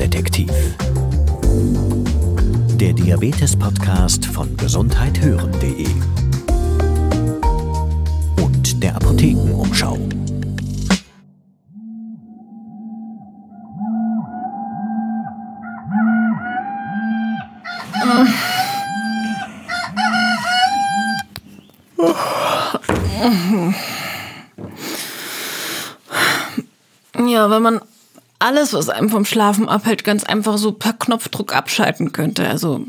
Zuckerdetektiv. Der Diabetes-Podcast von gesundheithören.de und der Apothekenumschau. Ja, wenn man alles, was einem vom Schlafen abhält, ganz einfach so per Knopfdruck abschalten könnte. Also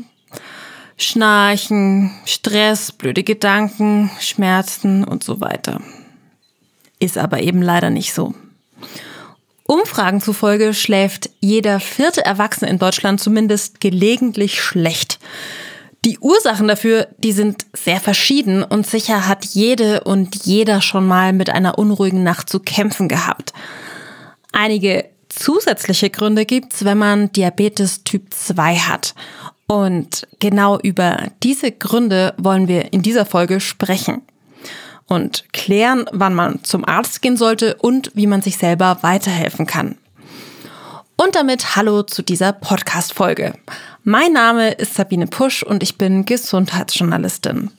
Schnarchen, Stress, blöde Gedanken, Schmerzen und so weiter. Ist aber eben leider nicht so. Umfragen zufolge schläft jeder vierte Erwachsene in Deutschland zumindest gelegentlich schlecht. Die Ursachen dafür, die sind sehr verschieden und sicher hat jede und jeder schon mal mit einer unruhigen Nacht zu kämpfen gehabt. Einige zusätzliche Gründe gibt's, wenn man Diabetes Typ 2 hat. Und genau über diese Gründe wollen wir in dieser Folge sprechen und klären, wann man zum Arzt gehen sollte und wie man sich selber weiterhelfen kann. Und damit hallo zu dieser Podcast-Folge. Mein Name ist Sabine Pusch und ich bin Gesundheitsjournalistin.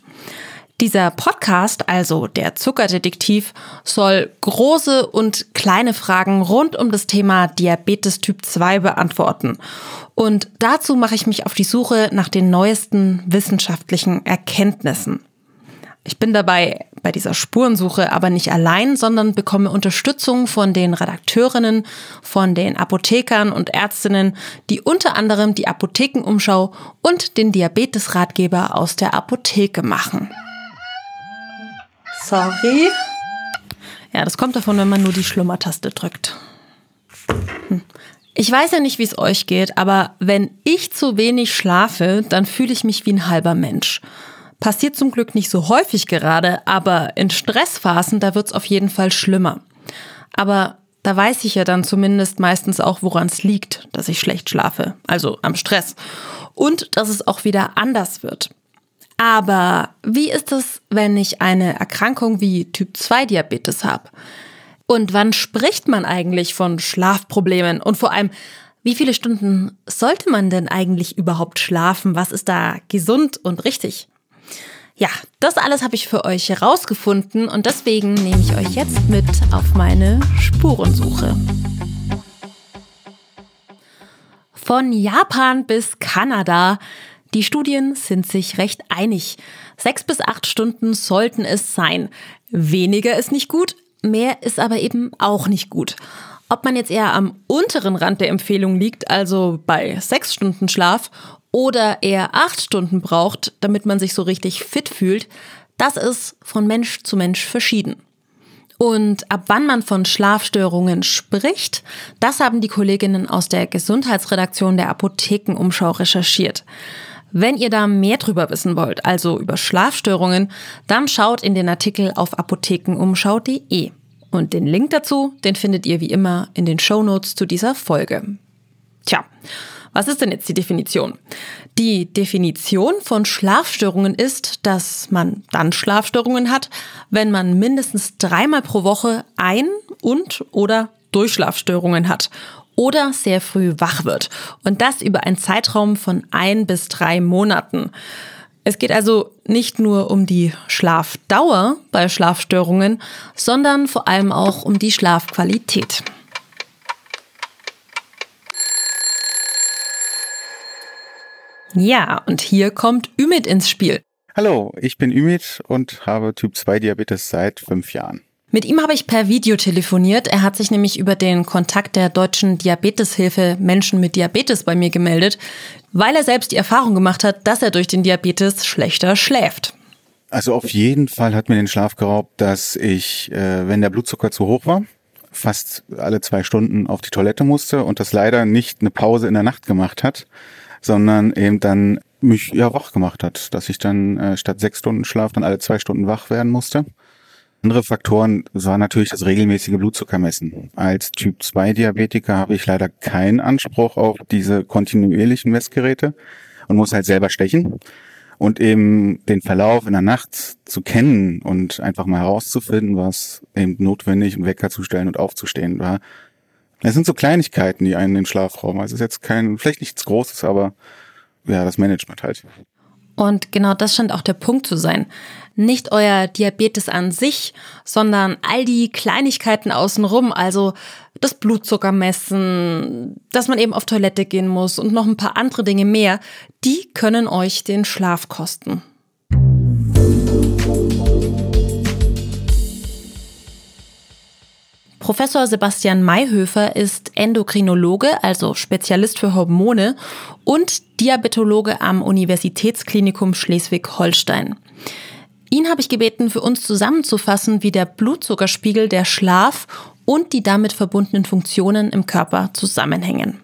Dieser Podcast, also der Zuckerdetektiv, soll große und kleine Fragen rund um das Thema Diabetes Typ 2 beantworten. Und dazu mache ich mich auf die Suche nach den neuesten wissenschaftlichen Erkenntnissen. Ich bin dabei bei dieser Spurensuche aber nicht allein, sondern bekomme Unterstützung von den Redakteurinnen, von den Apothekern und Ärztinnen, die unter anderem die Apothekenumschau und den Diabetesratgeber aus der Apotheke machen. Sorry. Ja, das kommt davon, wenn man nur die Schlummertaste drückt. Hm. Ich weiß ja nicht, wie es euch geht, aber wenn ich zu wenig schlafe, dann fühle ich mich wie ein halber Mensch. Passiert zum Glück nicht so häufig gerade, aber in Stressphasen, da wird es auf jeden Fall schlimmer. Aber da weiß ich ja dann zumindest meistens auch, woran es liegt, dass ich schlecht schlafe, also am Stress. Und dass es auch wieder anders wird. Aber wie ist es, wenn ich eine Erkrankung wie Typ 2 Diabetes habe? Und wann spricht man eigentlich von Schlafproblemen? Und vor allem, wie viele Stunden sollte man denn eigentlich überhaupt schlafen? Was ist da gesund und richtig? Ja, das alles habe ich für euch herausgefunden und deswegen nehme ich euch jetzt mit auf meine Spurensuche. Von Japan bis Kanada die Studien sind sich recht einig. Sechs bis acht Stunden sollten es sein. Weniger ist nicht gut, mehr ist aber eben auch nicht gut. Ob man jetzt eher am unteren Rand der Empfehlung liegt, also bei sechs Stunden Schlaf, oder eher acht Stunden braucht, damit man sich so richtig fit fühlt, das ist von Mensch zu Mensch verschieden. Und ab wann man von Schlafstörungen spricht, das haben die Kolleginnen aus der Gesundheitsredaktion der Apothekenumschau recherchiert. Wenn ihr da mehr drüber wissen wollt, also über Schlafstörungen, dann schaut in den Artikel auf apothekenumschau.de. Und den Link dazu, den findet ihr wie immer in den Show Notes zu dieser Folge. Tja, was ist denn jetzt die Definition? Die Definition von Schlafstörungen ist, dass man dann Schlafstörungen hat, wenn man mindestens dreimal pro Woche ein- und oder Durchschlafstörungen hat oder sehr früh wach wird. Und das über einen Zeitraum von ein bis drei Monaten. Es geht also nicht nur um die Schlafdauer bei Schlafstörungen, sondern vor allem auch um die Schlafqualität. Ja, und hier kommt Ümit ins Spiel. Hallo, ich bin Ümit und habe Typ 2 Diabetes seit fünf Jahren. Mit ihm habe ich per Video telefoniert. Er hat sich nämlich über den Kontakt der deutschen Diabeteshilfe Menschen mit Diabetes bei mir gemeldet, weil er selbst die Erfahrung gemacht hat, dass er durch den Diabetes schlechter schläft. Also auf jeden Fall hat mir den Schlaf geraubt, dass ich, äh, wenn der Blutzucker zu hoch war, fast alle zwei Stunden auf die Toilette musste und das leider nicht eine Pause in der Nacht gemacht hat, sondern eben dann mich ja wach gemacht hat, dass ich dann äh, statt sechs Stunden Schlaf dann alle zwei Stunden wach werden musste. Andere Faktoren waren natürlich das regelmäßige Blutzuckermessen. Als Typ 2 Diabetiker habe ich leider keinen Anspruch auf diese kontinuierlichen Messgeräte und muss halt selber stechen. Und eben den Verlauf in der Nacht zu kennen und einfach mal herauszufinden, was eben notwendig, einen Wecker zu stellen und aufzustehen war, Es sind so Kleinigkeiten, die einen den Schlaf rauben. Also es ist jetzt kein, vielleicht nichts Großes, aber ja, das Management halt. Und genau das scheint auch der Punkt zu sein. Nicht euer Diabetes an sich, sondern all die Kleinigkeiten außenrum, also das Blutzucker messen, dass man eben auf Toilette gehen muss und noch ein paar andere Dinge mehr, die können euch den Schlaf kosten. Professor Sebastian Mayhöfer ist Endokrinologe, also Spezialist für Hormone und Diabetologe am Universitätsklinikum Schleswig-Holstein. Ihn habe ich gebeten, für uns zusammenzufassen, wie der Blutzuckerspiegel, der Schlaf und die damit verbundenen Funktionen im Körper zusammenhängen.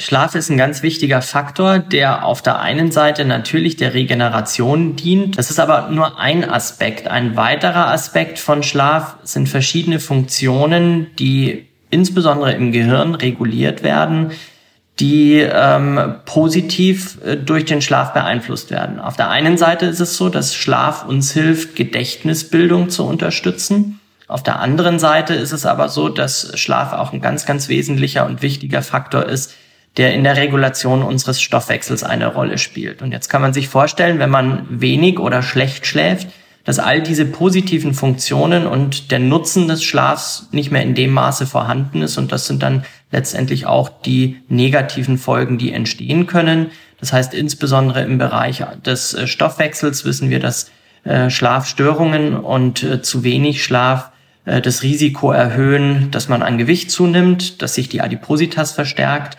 Schlaf ist ein ganz wichtiger Faktor, der auf der einen Seite natürlich der Regeneration dient. Das ist aber nur ein Aspekt. Ein weiterer Aspekt von Schlaf sind verschiedene Funktionen, die insbesondere im Gehirn reguliert werden, die ähm, positiv äh, durch den Schlaf beeinflusst werden. Auf der einen Seite ist es so, dass Schlaf uns hilft, Gedächtnisbildung zu unterstützen. Auf der anderen Seite ist es aber so, dass Schlaf auch ein ganz, ganz wesentlicher und wichtiger Faktor ist, der in der Regulation unseres Stoffwechsels eine Rolle spielt. Und jetzt kann man sich vorstellen, wenn man wenig oder schlecht schläft, dass all diese positiven Funktionen und der Nutzen des Schlafs nicht mehr in dem Maße vorhanden ist. Und das sind dann letztendlich auch die negativen Folgen, die entstehen können. Das heißt, insbesondere im Bereich des äh, Stoffwechsels wissen wir, dass äh, Schlafstörungen und äh, zu wenig Schlaf das Risiko erhöhen, dass man an Gewicht zunimmt, dass sich die Adipositas verstärkt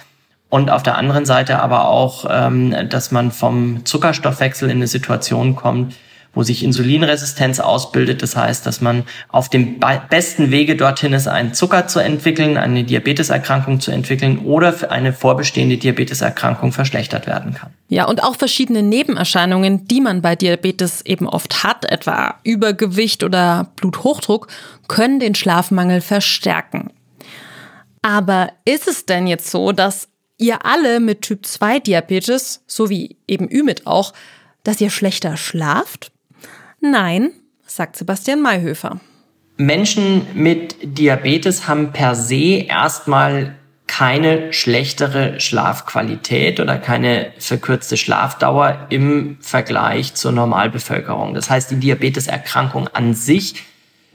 und auf der anderen Seite aber auch, ähm, dass man vom Zuckerstoffwechsel in eine Situation kommt, wo sich Insulinresistenz ausbildet. Das heißt, dass man auf dem besten Wege dorthin ist, einen Zucker zu entwickeln, eine Diabeteserkrankung zu entwickeln oder für eine vorbestehende Diabeteserkrankung verschlechtert werden kann. Ja, und auch verschiedene Nebenerscheinungen, die man bei Diabetes eben oft hat, etwa Übergewicht oder Bluthochdruck, können den Schlafmangel verstärken. Aber ist es denn jetzt so, dass ihr alle mit Typ 2 Diabetes, so wie eben Ümit auch, dass ihr schlechter schlaft? Nein, sagt Sebastian Mayhöfer. Menschen mit Diabetes haben per se erstmal keine schlechtere Schlafqualität oder keine verkürzte Schlafdauer im Vergleich zur Normalbevölkerung. Das heißt, die Diabeteserkrankung an sich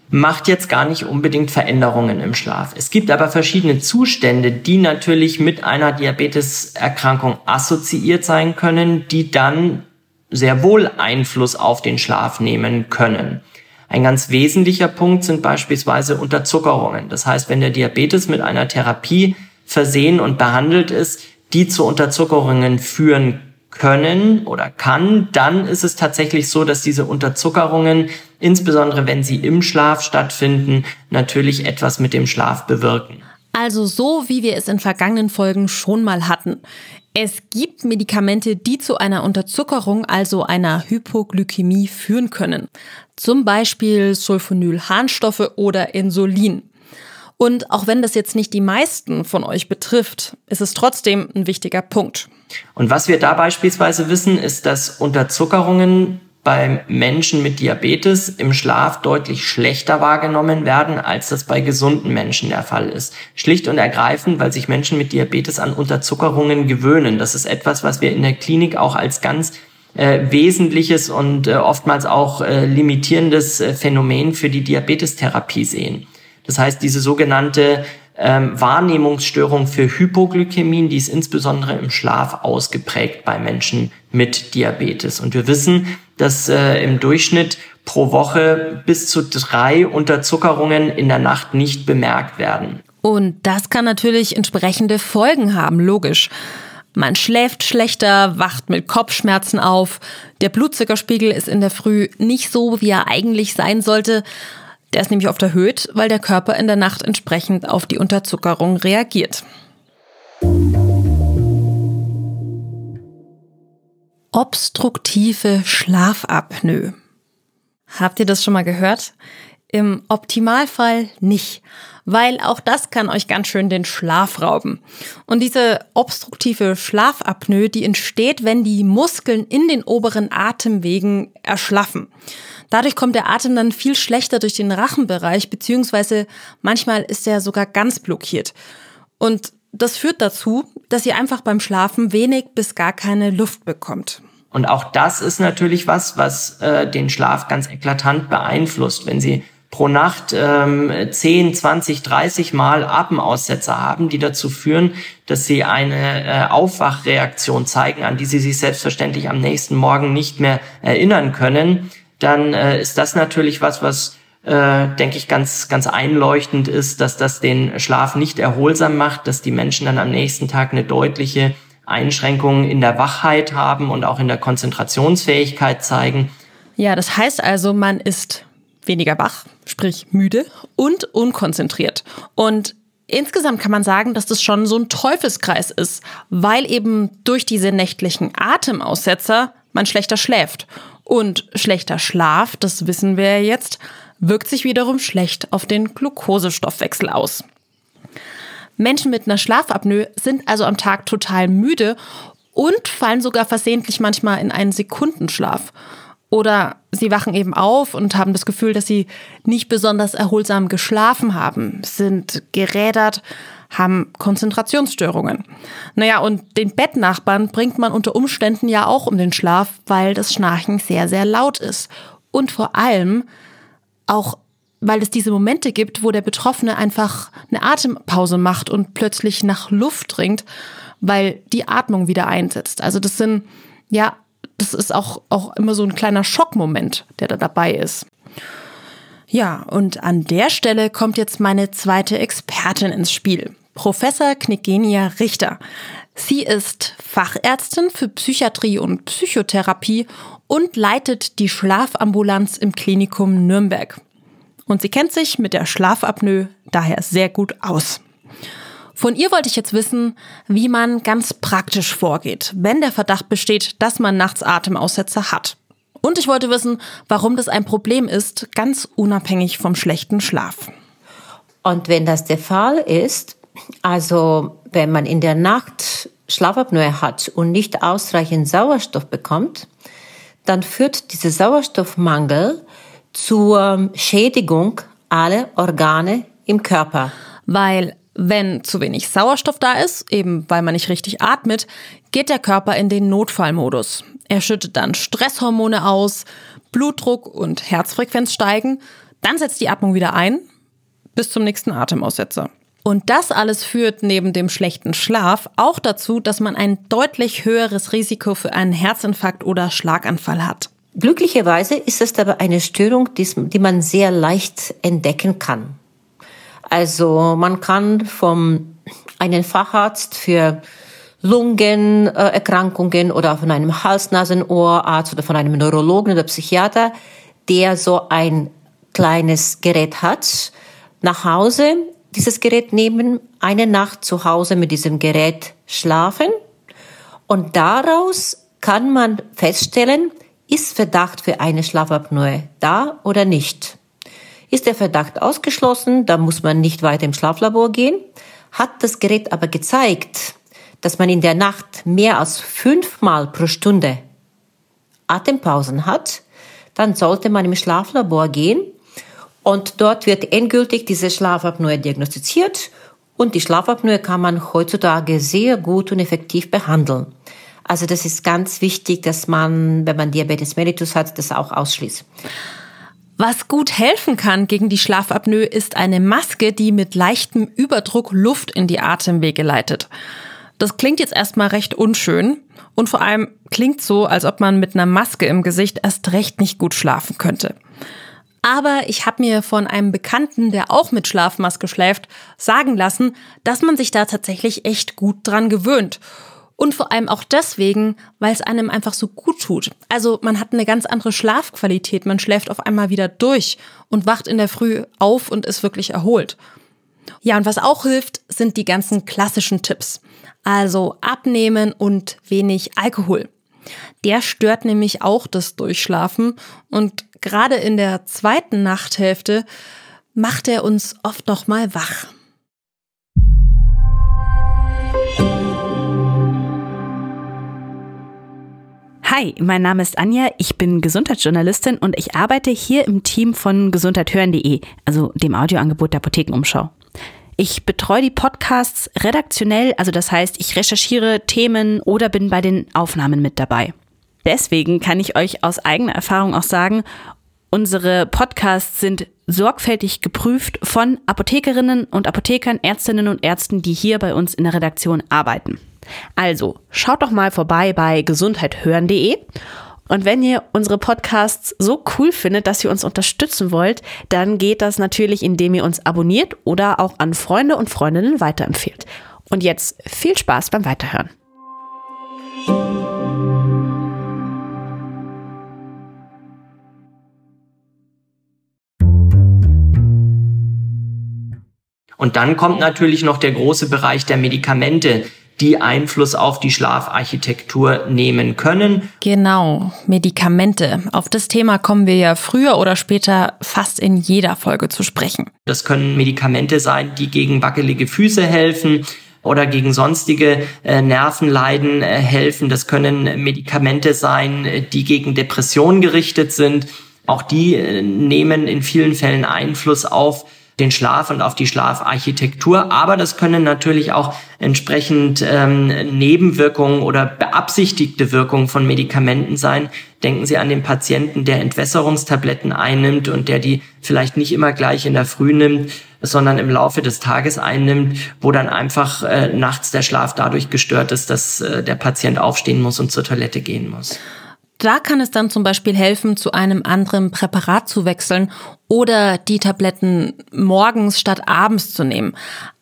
macht jetzt gar nicht unbedingt Veränderungen im Schlaf. Es gibt aber verschiedene Zustände, die natürlich mit einer Diabeteserkrankung assoziiert sein können, die dann sehr wohl Einfluss auf den Schlaf nehmen können. Ein ganz wesentlicher Punkt sind beispielsweise Unterzuckerungen. Das heißt, wenn der Diabetes mit einer Therapie versehen und behandelt ist, die zu Unterzuckerungen führen können oder kann, dann ist es tatsächlich so, dass diese Unterzuckerungen, insbesondere wenn sie im Schlaf stattfinden, natürlich etwas mit dem Schlaf bewirken. Also so, wie wir es in vergangenen Folgen schon mal hatten. Es gibt Medikamente, die zu einer Unterzuckerung, also einer Hypoglykämie führen können. Zum Beispiel Sulfonylharnstoffe oder Insulin. Und auch wenn das jetzt nicht die meisten von euch betrifft, ist es trotzdem ein wichtiger Punkt. Und was wir da beispielsweise wissen, ist, dass Unterzuckerungen bei Menschen mit Diabetes im Schlaf deutlich schlechter wahrgenommen werden, als das bei gesunden Menschen der Fall ist. Schlicht und ergreifend, weil sich Menschen mit Diabetes an Unterzuckerungen gewöhnen. Das ist etwas, was wir in der Klinik auch als ganz äh, wesentliches und äh, oftmals auch äh, limitierendes äh, Phänomen für die Diabetestherapie sehen. Das heißt, diese sogenannte ähm, Wahrnehmungsstörung für Hypoglykämien, die ist insbesondere im Schlaf ausgeprägt bei Menschen mit Diabetes. Und wir wissen, dass äh, im Durchschnitt pro Woche bis zu drei Unterzuckerungen in der Nacht nicht bemerkt werden. Und das kann natürlich entsprechende Folgen haben, logisch. Man schläft schlechter, wacht mit Kopfschmerzen auf, der Blutzuckerspiegel ist in der Früh nicht so, wie er eigentlich sein sollte. Der ist nämlich oft erhöht, weil der Körper in der Nacht entsprechend auf die Unterzuckerung reagiert. Obstruktive Schlafapnoe. Habt ihr das schon mal gehört? Im Optimalfall nicht, weil auch das kann euch ganz schön den Schlaf rauben. Und diese obstruktive Schlafapnoe, die entsteht, wenn die Muskeln in den oberen Atemwegen erschlaffen. Dadurch kommt der Atem dann viel schlechter durch den Rachenbereich, beziehungsweise manchmal ist er sogar ganz blockiert. Und das führt dazu, dass sie einfach beim Schlafen wenig bis gar keine Luft bekommt. Und auch das ist natürlich was, was äh, den Schlaf ganz eklatant beeinflusst. Wenn Sie pro Nacht ähm, 10, 20, 30 Mal Atemaussetzer haben, die dazu führen, dass Sie eine äh, Aufwachreaktion zeigen, an die Sie sich selbstverständlich am nächsten Morgen nicht mehr erinnern können, dann äh, ist das natürlich was, was äh, denke ich, ganz, ganz einleuchtend ist, dass das den Schlaf nicht erholsam macht, dass die Menschen dann am nächsten Tag eine deutliche Einschränkung in der Wachheit haben und auch in der Konzentrationsfähigkeit zeigen. Ja, das heißt also, man ist weniger wach, sprich müde und unkonzentriert. Und insgesamt kann man sagen, dass das schon so ein Teufelskreis ist, weil eben durch diese nächtlichen Atemaussetzer man schlechter schläft. Und schlechter Schlaf, das wissen wir ja jetzt, wirkt sich wiederum schlecht auf den Glukosestoffwechsel aus. Menschen mit einer Schlafapnoe sind also am Tag total müde und fallen sogar versehentlich manchmal in einen Sekundenschlaf. Oder sie wachen eben auf und haben das Gefühl, dass sie nicht besonders erholsam geschlafen haben, sind gerädert, haben Konzentrationsstörungen. Naja, und den Bettnachbarn bringt man unter Umständen ja auch um den Schlaf, weil das Schnarchen sehr, sehr laut ist. Und vor allem auch weil es diese Momente gibt, wo der Betroffene einfach eine Atempause macht und plötzlich nach Luft dringt, weil die Atmung wieder einsetzt. Also das sind, ja, das ist auch, auch immer so ein kleiner Schockmoment, der da dabei ist. Ja, und an der Stelle kommt jetzt meine zweite Expertin ins Spiel. Professor Knigenia Richter. Sie ist Fachärztin für Psychiatrie und Psychotherapie und leitet die Schlafambulanz im Klinikum Nürnberg. Und sie kennt sich mit der Schlafapnoe daher sehr gut aus. Von ihr wollte ich jetzt wissen, wie man ganz praktisch vorgeht, wenn der Verdacht besteht, dass man nachts Atemaussetzer hat. Und ich wollte wissen, warum das ein Problem ist, ganz unabhängig vom schlechten Schlaf. Und wenn das der Fall ist, also wenn man in der Nacht Schlafapnoe hat und nicht ausreichend Sauerstoff bekommt, dann führt dieser Sauerstoffmangel zur Schädigung aller Organe im Körper. Weil wenn zu wenig Sauerstoff da ist, eben weil man nicht richtig atmet, geht der Körper in den Notfallmodus. Er schüttet dann Stresshormone aus, Blutdruck und Herzfrequenz steigen, dann setzt die Atmung wieder ein, bis zum nächsten Atemaussetzer. Und das alles führt neben dem schlechten Schlaf auch dazu, dass man ein deutlich höheres Risiko für einen Herzinfarkt oder Schlaganfall hat. Glücklicherweise ist es aber eine Störung, die man sehr leicht entdecken kann. Also man kann vom einen Facharzt für Lungenerkrankungen oder von einem Hals-Nasen-Ohrarzt oder von einem Neurologen oder Psychiater, der so ein kleines Gerät hat, nach Hause dieses Gerät nehmen, eine Nacht zu Hause mit diesem Gerät schlafen und daraus kann man feststellen, ist Verdacht für eine Schlafapnoe da oder nicht? Ist der Verdacht ausgeschlossen, dann muss man nicht weiter im Schlaflabor gehen. Hat das Gerät aber gezeigt, dass man in der Nacht mehr als fünfmal pro Stunde Atempausen hat, dann sollte man im Schlaflabor gehen und dort wird endgültig diese Schlafapnoe diagnostiziert und die Schlafapnoe kann man heutzutage sehr gut und effektiv behandeln. Also das ist ganz wichtig, dass man, wenn man Diabetes mellitus hat, das auch ausschließt. Was gut helfen kann gegen die Schlafapnoe ist eine Maske, die mit leichtem Überdruck Luft in die Atemwege leitet. Das klingt jetzt erstmal recht unschön und vor allem klingt so, als ob man mit einer Maske im Gesicht erst recht nicht gut schlafen könnte. Aber ich habe mir von einem Bekannten, der auch mit Schlafmaske schläft, sagen lassen, dass man sich da tatsächlich echt gut dran gewöhnt. Und vor allem auch deswegen, weil es einem einfach so gut tut. Also man hat eine ganz andere Schlafqualität. Man schläft auf einmal wieder durch und wacht in der Früh auf und ist wirklich erholt. Ja, und was auch hilft, sind die ganzen klassischen Tipps. Also abnehmen und wenig Alkohol. Der stört nämlich auch das Durchschlafen und gerade in der zweiten Nachthälfte macht er uns oft noch mal wach. Hi, mein Name ist Anja, ich bin Gesundheitsjournalistin und ich arbeite hier im Team von gesundheithören.de, also dem Audioangebot der Apothekenumschau. Ich betreue die Podcasts redaktionell, also das heißt, ich recherchiere Themen oder bin bei den Aufnahmen mit dabei. Deswegen kann ich euch aus eigener Erfahrung auch sagen, unsere Podcasts sind sorgfältig geprüft von Apothekerinnen und Apothekern, Ärztinnen und Ärzten, die hier bei uns in der Redaktion arbeiten. Also, schaut doch mal vorbei bei gesundheithören.de. Und wenn ihr unsere Podcasts so cool findet, dass ihr uns unterstützen wollt, dann geht das natürlich, indem ihr uns abonniert oder auch an Freunde und Freundinnen weiterempfehlt. Und jetzt viel Spaß beim Weiterhören. Und dann kommt natürlich noch der große Bereich der Medikamente, die Einfluss auf die Schlafarchitektur nehmen können. Genau, Medikamente. Auf das Thema kommen wir ja früher oder später fast in jeder Folge zu sprechen. Das können Medikamente sein, die gegen wackelige Füße helfen oder gegen sonstige äh, Nervenleiden äh, helfen. Das können Medikamente sein, die gegen Depressionen gerichtet sind. Auch die äh, nehmen in vielen Fällen Einfluss auf den Schlaf und auf die Schlafarchitektur. Aber das können natürlich auch entsprechend ähm, Nebenwirkungen oder beabsichtigte Wirkungen von Medikamenten sein. Denken Sie an den Patienten, der Entwässerungstabletten einnimmt und der die vielleicht nicht immer gleich in der Früh nimmt, sondern im Laufe des Tages einnimmt, wo dann einfach äh, nachts der Schlaf dadurch gestört ist, dass äh, der Patient aufstehen muss und zur Toilette gehen muss. Da kann es dann zum Beispiel helfen, zu einem anderen Präparat zu wechseln oder die Tabletten morgens statt abends zu nehmen.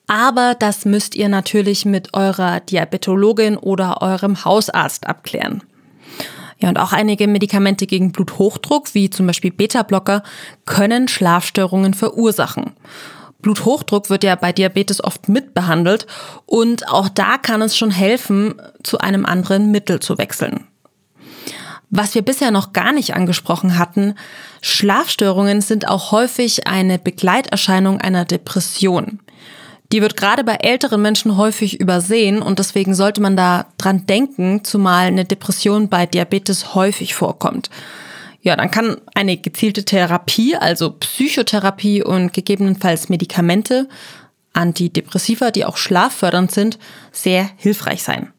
Aber das müsst ihr natürlich mit eurer Diabetologin oder eurem Hausarzt abklären. Ja, und auch einige Medikamente gegen Bluthochdruck, wie zum Beispiel Beta-Blocker, können Schlafstörungen verursachen. Bluthochdruck wird ja bei Diabetes oft mitbehandelt und auch da kann es schon helfen, zu einem anderen Mittel zu wechseln. Was wir bisher noch gar nicht angesprochen hatten, Schlafstörungen sind auch häufig eine Begleiterscheinung einer Depression. Die wird gerade bei älteren Menschen häufig übersehen und deswegen sollte man da dran denken, zumal eine Depression bei Diabetes häufig vorkommt. Ja, dann kann eine gezielte Therapie, also Psychotherapie und gegebenenfalls Medikamente, Antidepressiva, die auch schlaffördernd sind, sehr hilfreich sein.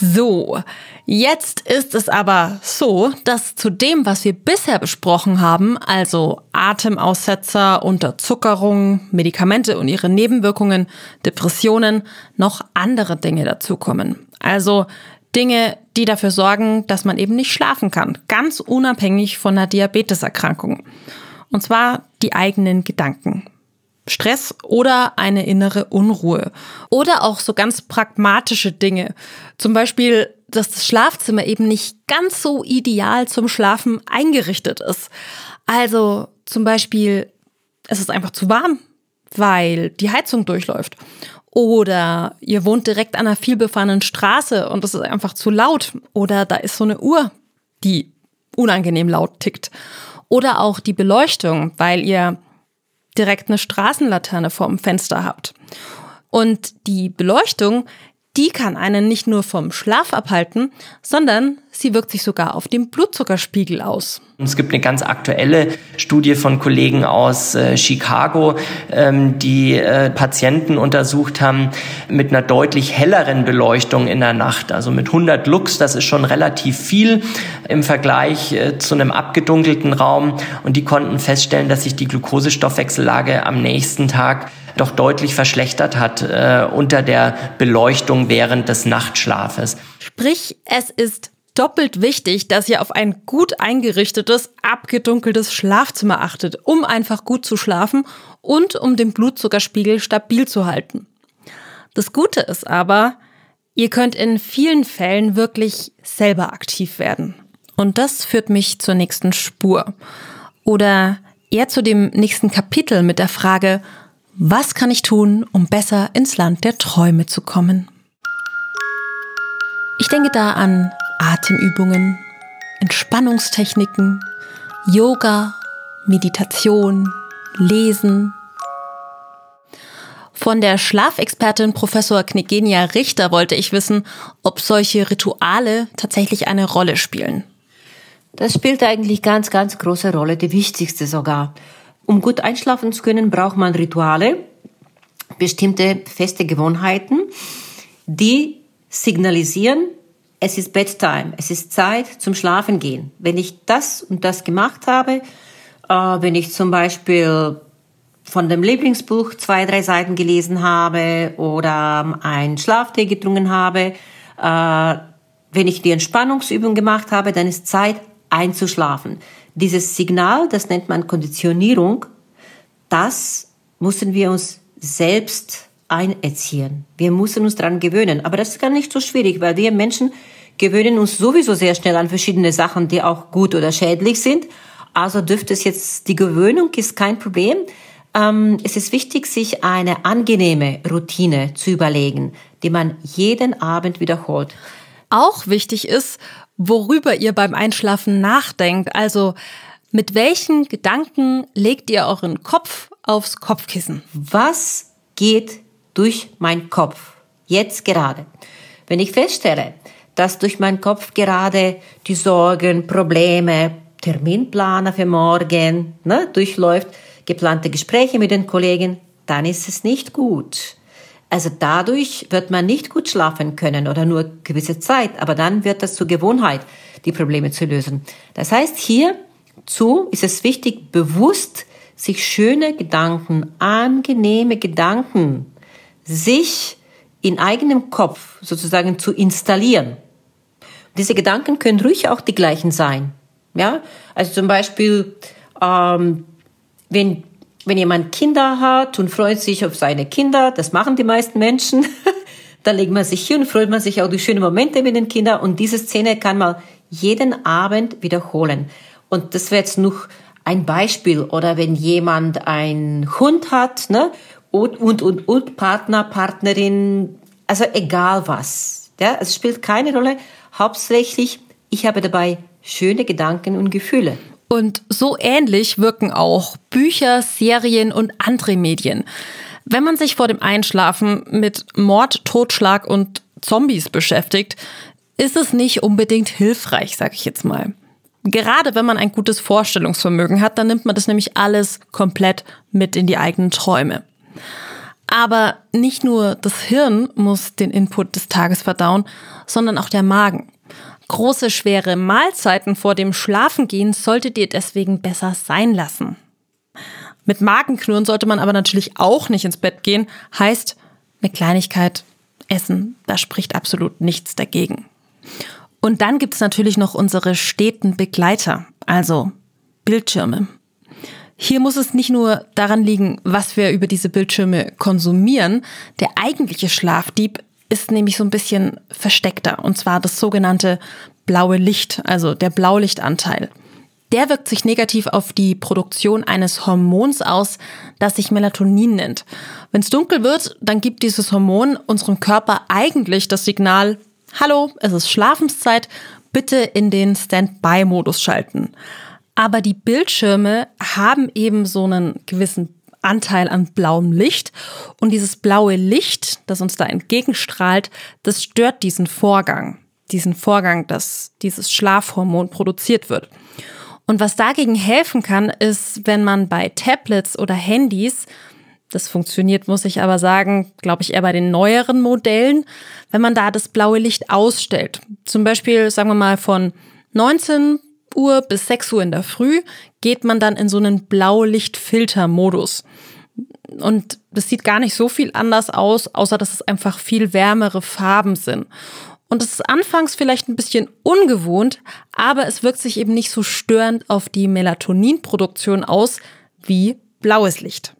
So, jetzt ist es aber so, dass zu dem, was wir bisher besprochen haben, also Atemaussetzer, Unterzuckerung, Medikamente und ihre Nebenwirkungen, Depressionen, noch andere Dinge dazukommen. Also Dinge, die dafür sorgen, dass man eben nicht schlafen kann, ganz unabhängig von einer Diabeteserkrankung. Und zwar die eigenen Gedanken. Stress oder eine innere Unruhe. Oder auch so ganz pragmatische Dinge. Zum Beispiel, dass das Schlafzimmer eben nicht ganz so ideal zum Schlafen eingerichtet ist. Also zum Beispiel, es ist einfach zu warm, weil die Heizung durchläuft. Oder ihr wohnt direkt an einer vielbefahrenen Straße und es ist einfach zu laut. Oder da ist so eine Uhr, die unangenehm laut tickt. Oder auch die Beleuchtung, weil ihr direkt eine Straßenlaterne vorm Fenster habt. Und die Beleuchtung, die kann einen nicht nur vom Schlaf abhalten, sondern sie wirkt sich sogar auf den Blutzuckerspiegel aus. Es gibt eine ganz aktuelle Studie von Kollegen aus äh, Chicago, ähm, die äh, Patienten untersucht haben mit einer deutlich helleren Beleuchtung in der Nacht. Also mit 100 Lux, das ist schon relativ viel im Vergleich äh, zu einem abgedunkelten Raum. Und die konnten feststellen, dass sich die Glukosestoffwechsellage am nächsten Tag doch deutlich verschlechtert hat äh, unter der Beleuchtung während des Nachtschlafes. Sprich, es ist doppelt wichtig, dass ihr auf ein gut eingerichtetes, abgedunkeltes Schlafzimmer achtet, um einfach gut zu schlafen und um den Blutzuckerspiegel stabil zu halten. Das Gute ist aber, ihr könnt in vielen Fällen wirklich selber aktiv werden. Und das führt mich zur nächsten Spur. Oder eher zu dem nächsten Kapitel mit der Frage, was kann ich tun, um besser ins Land der Träume zu kommen? Ich denke da an Atemübungen, Entspannungstechniken, Yoga, Meditation, Lesen. Von der Schlafexpertin Professor Knigenia Richter wollte ich wissen, ob solche Rituale tatsächlich eine Rolle spielen. Das spielt eigentlich ganz, ganz große Rolle, die wichtigste sogar. Um gut einschlafen zu können, braucht man Rituale, bestimmte feste Gewohnheiten, die signalisieren, es ist Bedtime, es ist Zeit zum Schlafen gehen. Wenn ich das und das gemacht habe, äh, wenn ich zum Beispiel von dem Lieblingsbuch zwei, drei Seiten gelesen habe oder ein Schlaftee getrunken habe, äh, wenn ich die Entspannungsübung gemacht habe, dann ist Zeit einzuschlafen. Dieses Signal, das nennt man Konditionierung, das müssen wir uns selbst einerziehen. Wir müssen uns daran gewöhnen. Aber das ist gar nicht so schwierig, weil wir Menschen gewöhnen uns sowieso sehr schnell an verschiedene Sachen, die auch gut oder schädlich sind. Also dürfte es jetzt, die Gewöhnung ist kein Problem. Ähm, es ist wichtig, sich eine angenehme Routine zu überlegen, die man jeden Abend wiederholt. Auch wichtig ist, worüber ihr beim Einschlafen nachdenkt. Also mit welchen Gedanken legt ihr euren Kopf aufs Kopfkissen? Was geht durch meinen Kopf jetzt gerade? Wenn ich feststelle, dass durch meinen Kopf gerade die Sorgen, Probleme, Terminplaner für morgen ne, durchläuft, geplante Gespräche mit den Kollegen, dann ist es nicht gut. Also dadurch wird man nicht gut schlafen können oder nur gewisse Zeit, aber dann wird das zur Gewohnheit, die Probleme zu lösen. Das heißt, hierzu ist es wichtig, bewusst sich schöne Gedanken, angenehme Gedanken, sich in eigenem Kopf sozusagen zu installieren. Diese Gedanken können ruhig auch die gleichen sein. Ja, also zum Beispiel, ähm, wenn, wenn jemand Kinder hat und freut sich auf seine Kinder, das machen die meisten Menschen, dann legt man sich und freut man sich auch die schönen Momente mit den Kindern und diese Szene kann man jeden Abend wiederholen. Und das wäre jetzt noch ein Beispiel. Oder wenn jemand einen Hund hat, ne, und, und, und, und Partner, Partnerin, also egal was. Ja, es spielt keine Rolle. Hauptsächlich, ich habe dabei schöne Gedanken und Gefühle. Und so ähnlich wirken auch Bücher, Serien und andere Medien. Wenn man sich vor dem Einschlafen mit Mord, Totschlag und Zombies beschäftigt, ist es nicht unbedingt hilfreich, sag ich jetzt mal. Gerade wenn man ein gutes Vorstellungsvermögen hat, dann nimmt man das nämlich alles komplett mit in die eigenen Träume. Aber nicht nur das Hirn muss den Input des Tages verdauen, sondern auch der Magen. Große, schwere Mahlzeiten vor dem Schlafengehen solltet ihr deswegen besser sein lassen. Mit Magenknurren sollte man aber natürlich auch nicht ins Bett gehen. Heißt, eine Kleinigkeit essen, da spricht absolut nichts dagegen. Und dann gibt's natürlich noch unsere steten Begleiter, also Bildschirme. Hier muss es nicht nur daran liegen, was wir über diese Bildschirme konsumieren. Der eigentliche Schlafdieb ist nämlich so ein bisschen versteckter, und zwar das sogenannte blaue Licht, also der Blaulichtanteil. Der wirkt sich negativ auf die Produktion eines Hormons aus, das sich Melatonin nennt. Wenn es dunkel wird, dann gibt dieses Hormon unserem Körper eigentlich das Signal, hallo, es ist Schlafenszeit, bitte in den Standby-Modus schalten. Aber die Bildschirme haben eben so einen gewissen Anteil an blauem Licht. Und dieses blaue Licht, das uns da entgegenstrahlt, das stört diesen Vorgang. Diesen Vorgang, dass dieses Schlafhormon produziert wird. Und was dagegen helfen kann, ist, wenn man bei Tablets oder Handys, das funktioniert, muss ich aber sagen, glaube ich eher bei den neueren Modellen, wenn man da das blaue Licht ausstellt. Zum Beispiel, sagen wir mal, von 19 Uhr bis 6 Uhr in der Früh geht man dann in so einen Blaulichtfilter-Modus. Und das sieht gar nicht so viel anders aus, außer dass es einfach viel wärmere Farben sind. Und es ist anfangs vielleicht ein bisschen ungewohnt, aber es wirkt sich eben nicht so störend auf die Melatoninproduktion aus wie blaues Licht.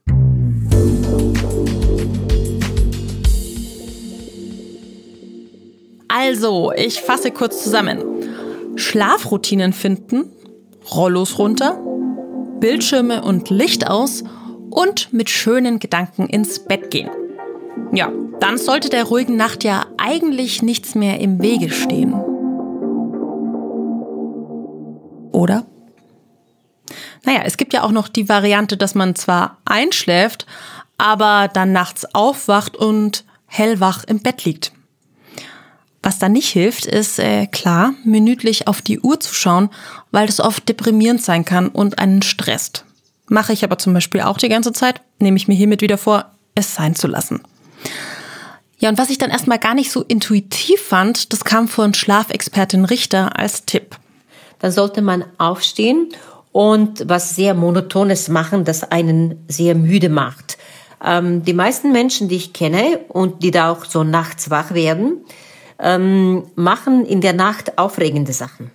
Also, ich fasse kurz zusammen. Schlafroutinen finden, Rollos runter, Bildschirme und Licht aus und mit schönen Gedanken ins Bett gehen. Ja, dann sollte der ruhigen Nacht ja eigentlich nichts mehr im Wege stehen. Oder? Naja, es gibt ja auch noch die Variante, dass man zwar einschläft, aber dann nachts aufwacht und hellwach im Bett liegt. Was da nicht hilft, ist äh, klar, minütlich auf die Uhr zu schauen, weil das oft deprimierend sein kann und einen stresst. Mache ich aber zum Beispiel auch die ganze Zeit, nehme ich mir hiermit wieder vor, es sein zu lassen. Ja, und was ich dann erstmal gar nicht so intuitiv fand, das kam von Schlafexpertin Richter als Tipp. Dann sollte man aufstehen und was sehr Monotones machen, das einen sehr müde macht. Ähm, die meisten Menschen, die ich kenne und die da auch so nachts wach werden, ähm, machen in der Nacht aufregende Sachen.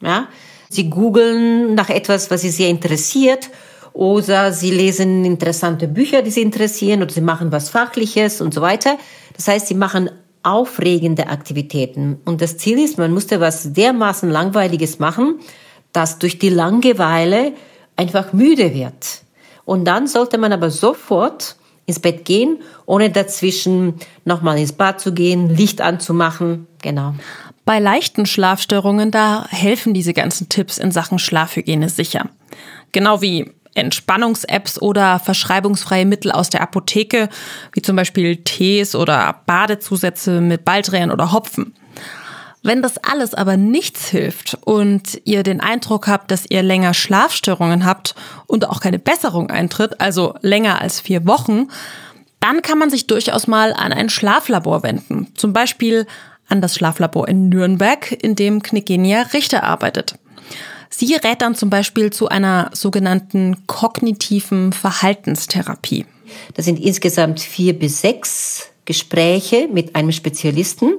Ja? Sie googeln nach etwas, was sie sehr interessiert oder sie lesen interessante Bücher, die sie interessieren oder sie machen was Fachliches und so weiter. Das heißt, sie machen aufregende Aktivitäten. Und das Ziel ist, man musste was dermaßen Langweiliges machen, dass durch die Langeweile einfach müde wird. Und dann sollte man aber sofort ins Bett gehen, ohne dazwischen nochmal ins Bad zu gehen, Licht anzumachen. Genau. Bei leichten Schlafstörungen, da helfen diese ganzen Tipps in Sachen Schlafhygiene sicher. Genau wie Entspannungs-Apps oder verschreibungsfreie Mittel aus der Apotheke, wie zum Beispiel Tees oder Badezusätze mit Baldrian oder Hopfen. Wenn das alles aber nichts hilft und ihr den Eindruck habt, dass ihr länger Schlafstörungen habt und auch keine Besserung eintritt, also länger als vier Wochen, dann kann man sich durchaus mal an ein Schlaflabor wenden. Zum Beispiel an das Schlaflabor in Nürnberg, in dem Knigenia Richter arbeitet. Sie rät dann zum Beispiel zu einer sogenannten kognitiven Verhaltenstherapie. Das sind insgesamt vier bis sechs Gespräche mit einem Spezialisten.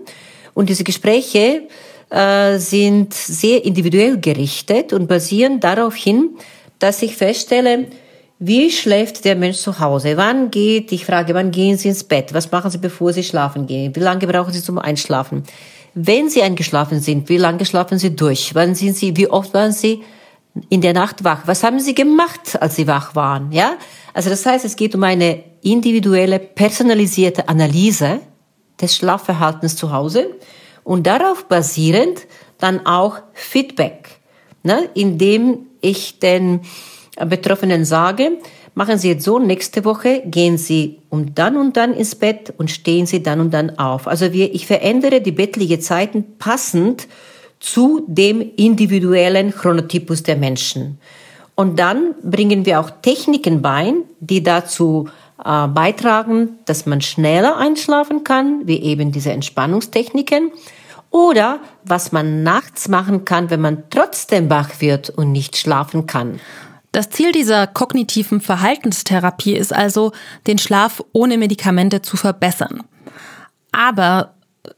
Und diese Gespräche äh, sind sehr individuell gerichtet und basieren darauf hin, dass ich feststelle, wie schläft der Mensch zu Hause? Wann geht, ich frage, wann gehen Sie ins Bett? Was machen Sie, bevor Sie schlafen gehen? Wie lange brauchen Sie zum Einschlafen? Wenn Sie eingeschlafen sind, wie lange schlafen Sie durch? Wann sind Sie, wie oft waren Sie in der Nacht wach? Was haben Sie gemacht, als Sie wach waren? Ja? Also das heißt, es geht um eine individuelle, personalisierte Analyse des Schlafverhaltens zu Hause und darauf basierend dann auch Feedback, ne, indem ich den Betroffenen sage, machen Sie jetzt so, nächste Woche gehen Sie um dann und dann ins Bett und stehen Sie dann und dann auf. Also wir, ich verändere die bettliche Zeiten passend zu dem individuellen Chronotypus der Menschen. Und dann bringen wir auch Techniken bei, die dazu äh, beitragen, dass man schneller einschlafen kann, wie eben diese Entspannungstechniken. Oder was man nachts machen kann, wenn man trotzdem wach wird und nicht schlafen kann. Das Ziel dieser kognitiven Verhaltenstherapie ist also, den Schlaf ohne Medikamente zu verbessern. Aber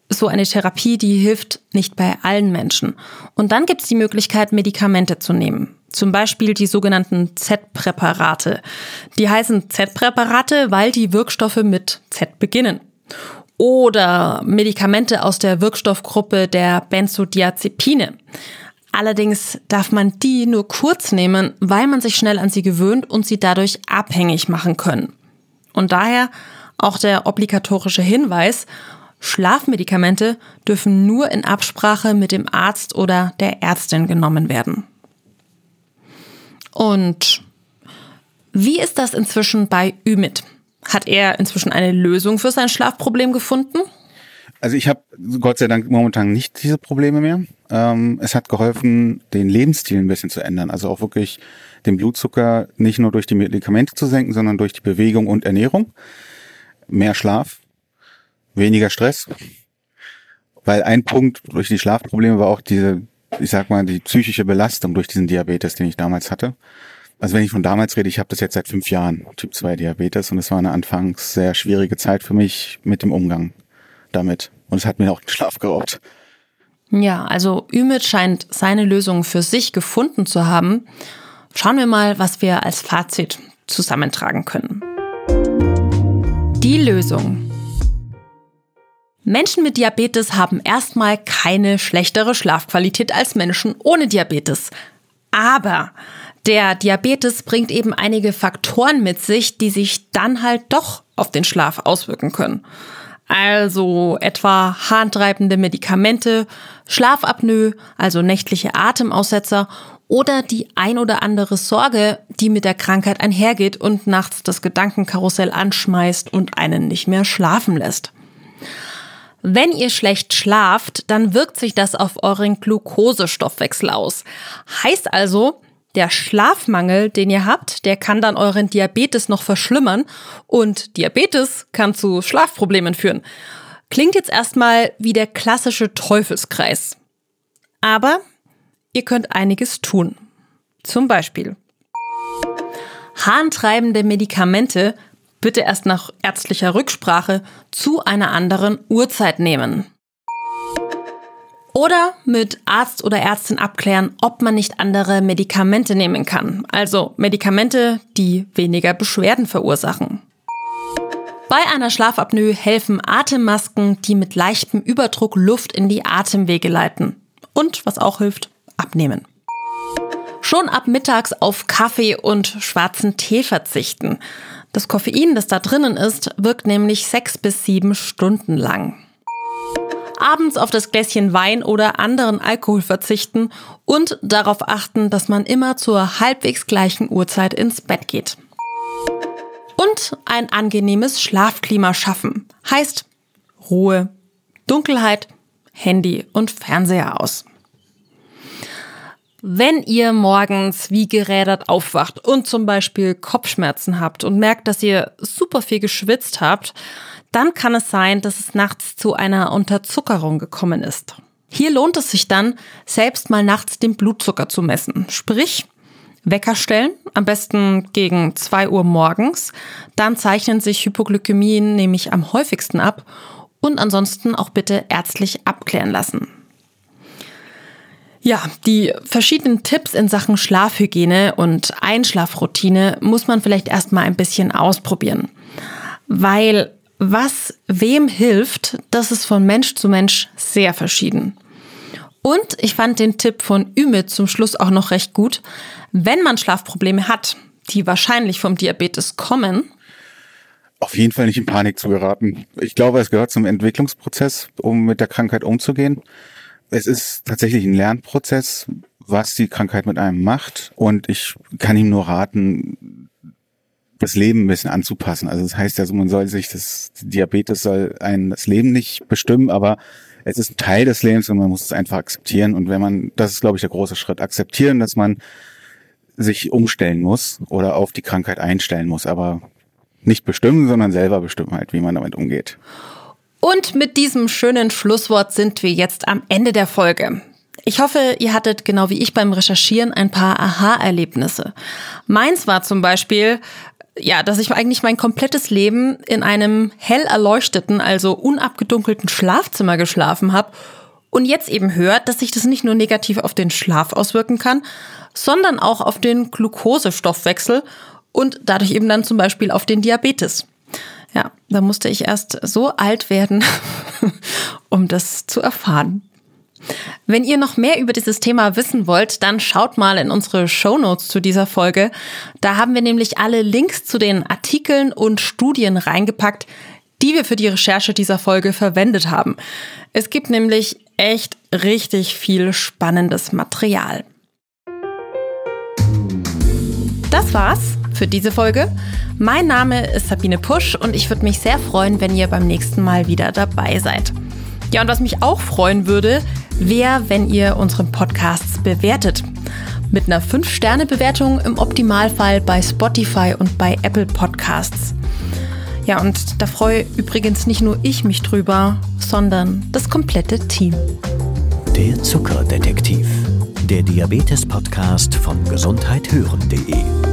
so eine Therapie, die hilft nicht bei allen Menschen. Und dann gibt es die Möglichkeit, Medikamente zu nehmen. Zum Beispiel die sogenannten Z-Präparate. Die heißen Z-Präparate, weil die Wirkstoffe mit Z beginnen. Oder Medikamente aus der Wirkstoffgruppe der Benzodiazepine. Allerdings darf man die nur kurz nehmen, weil man sich schnell an sie gewöhnt und sie dadurch abhängig machen können. Und daher auch der obligatorische Hinweis, Schlafmedikamente dürfen nur in Absprache mit dem Arzt oder der Ärztin genommen werden. Und wie ist das inzwischen bei Ümit? Hat er inzwischen eine Lösung für sein Schlafproblem gefunden? Also ich habe Gott sei Dank momentan nicht diese Probleme mehr. Ähm, es hat geholfen, den Lebensstil ein bisschen zu ändern. Also auch wirklich den Blutzucker nicht nur durch die Medikamente zu senken, sondern durch die Bewegung und Ernährung. Mehr Schlaf, weniger Stress. Weil ein Punkt durch die Schlafprobleme war auch diese ich sag mal, die psychische Belastung durch diesen Diabetes, den ich damals hatte. Also wenn ich von damals rede, ich habe das jetzt seit fünf Jahren, Typ 2 Diabetes, und es war eine anfangs sehr schwierige Zeit für mich mit dem Umgang damit. Und es hat mir auch den Schlaf geraubt. Ja, also Ümit scheint seine Lösung für sich gefunden zu haben. Schauen wir mal, was wir als Fazit zusammentragen können. Die Lösung. Menschen mit Diabetes haben erstmal keine schlechtere Schlafqualität als Menschen ohne Diabetes. Aber der Diabetes bringt eben einige Faktoren mit sich, die sich dann halt doch auf den Schlaf auswirken können. Also etwa harntreibende Medikamente, Schlafapnoe, also nächtliche Atemaussetzer oder die ein oder andere Sorge, die mit der Krankheit einhergeht und nachts das Gedankenkarussell anschmeißt und einen nicht mehr schlafen lässt. Wenn ihr schlecht schlaft, dann wirkt sich das auf euren Glukosestoffwechsel aus. Heißt also, der Schlafmangel, den ihr habt, der kann dann euren Diabetes noch verschlimmern und Diabetes kann zu Schlafproblemen führen. Klingt jetzt erstmal wie der klassische Teufelskreis. Aber ihr könnt einiges tun. Zum Beispiel harntreibende Medikamente bitte erst nach ärztlicher Rücksprache zu einer anderen Uhrzeit nehmen. Oder mit Arzt oder Ärztin abklären, ob man nicht andere Medikamente nehmen kann. Also Medikamente, die weniger Beschwerden verursachen. Bei einer Schlafapnoe helfen Atemmasken, die mit leichtem Überdruck Luft in die Atemwege leiten. Und was auch hilft, abnehmen. Schon ab mittags auf Kaffee und schwarzen Tee verzichten. Das Koffein, das da drinnen ist, wirkt nämlich sechs bis sieben Stunden lang. Abends auf das Gläschen Wein oder anderen Alkohol verzichten und darauf achten, dass man immer zur halbwegs gleichen Uhrzeit ins Bett geht. Und ein angenehmes Schlafklima schaffen. Heißt Ruhe, Dunkelheit, Handy und Fernseher aus. Wenn ihr morgens wie gerädert aufwacht und zum Beispiel Kopfschmerzen habt und merkt, dass ihr super viel geschwitzt habt, dann kann es sein, dass es nachts zu einer Unterzuckerung gekommen ist. Hier lohnt es sich dann, selbst mal nachts den Blutzucker zu messen. Sprich, Wecker stellen, am besten gegen zwei Uhr morgens. Dann zeichnen sich Hypoglykämien nämlich am häufigsten ab und ansonsten auch bitte ärztlich abklären lassen. Ja, die verschiedenen Tipps in Sachen Schlafhygiene und Einschlafroutine muss man vielleicht erstmal ein bisschen ausprobieren. Weil was wem hilft, das ist von Mensch zu Mensch sehr verschieden. Und ich fand den Tipp von Ümit zum Schluss auch noch recht gut. Wenn man Schlafprobleme hat, die wahrscheinlich vom Diabetes kommen, auf jeden Fall nicht in Panik zu geraten. Ich glaube, es gehört zum Entwicklungsprozess, um mit der Krankheit umzugehen es ist tatsächlich ein Lernprozess, was die Krankheit mit einem macht. Und ich kann ihm nur raten, das Leben ein bisschen anzupassen. Also das heißt ja, man soll sich das Diabetes soll ein das Leben nicht bestimmen, aber es ist ein Teil des Lebens und man muss es einfach akzeptieren. Und wenn man, das ist glaube ich der große Schritt, akzeptieren, dass man sich umstellen muss oder auf die Krankheit einstellen muss, aber nicht bestimmen, sondern selber bestimmen halt, wie man damit umgeht. Und mit diesem schönen Schlusswort sind wir jetzt am Ende der Folge. Ich hoffe, ihr hattet genau wie ich beim Recherchieren ein paar Aha-Erlebnisse. Meins war zum Beispiel, ja, dass ich eigentlich mein komplettes Leben in einem hell erleuchteten, also unabgedunkelten Schlafzimmer geschlafen habe und jetzt eben hört, dass sich das nicht nur negativ auf den Schlaf auswirken kann, sondern auch auf den Glukosestoffwechsel und dadurch eben dann zum Beispiel auf den Diabetes. Ja, da musste ich erst so alt werden, um das zu erfahren. Wenn ihr noch mehr über dieses Thema wissen wollt, dann schaut mal in unsere Show Notes zu dieser Folge. Da haben wir nämlich alle Links zu den Artikeln und Studien reingepackt, die wir für die Recherche dieser Folge verwendet haben. Es gibt nämlich echt richtig viel spannendes Material. Das war's für diese Folge. Mein Name ist Sabine Pusch und ich würde mich sehr freuen, wenn ihr beim nächsten Mal wieder dabei seid. Ja, und was mich auch freuen würde, wäre, wenn ihr unseren Podcast bewertet. Mit einer 5-Sterne-Bewertung im Optimalfall bei Spotify und bei Apple Podcasts. Ja, und da freue übrigens nicht nur ich mich drüber, sondern das komplette Team. Der Zuckerdetektiv. Der Diabetes-Podcast von gesundheithören.de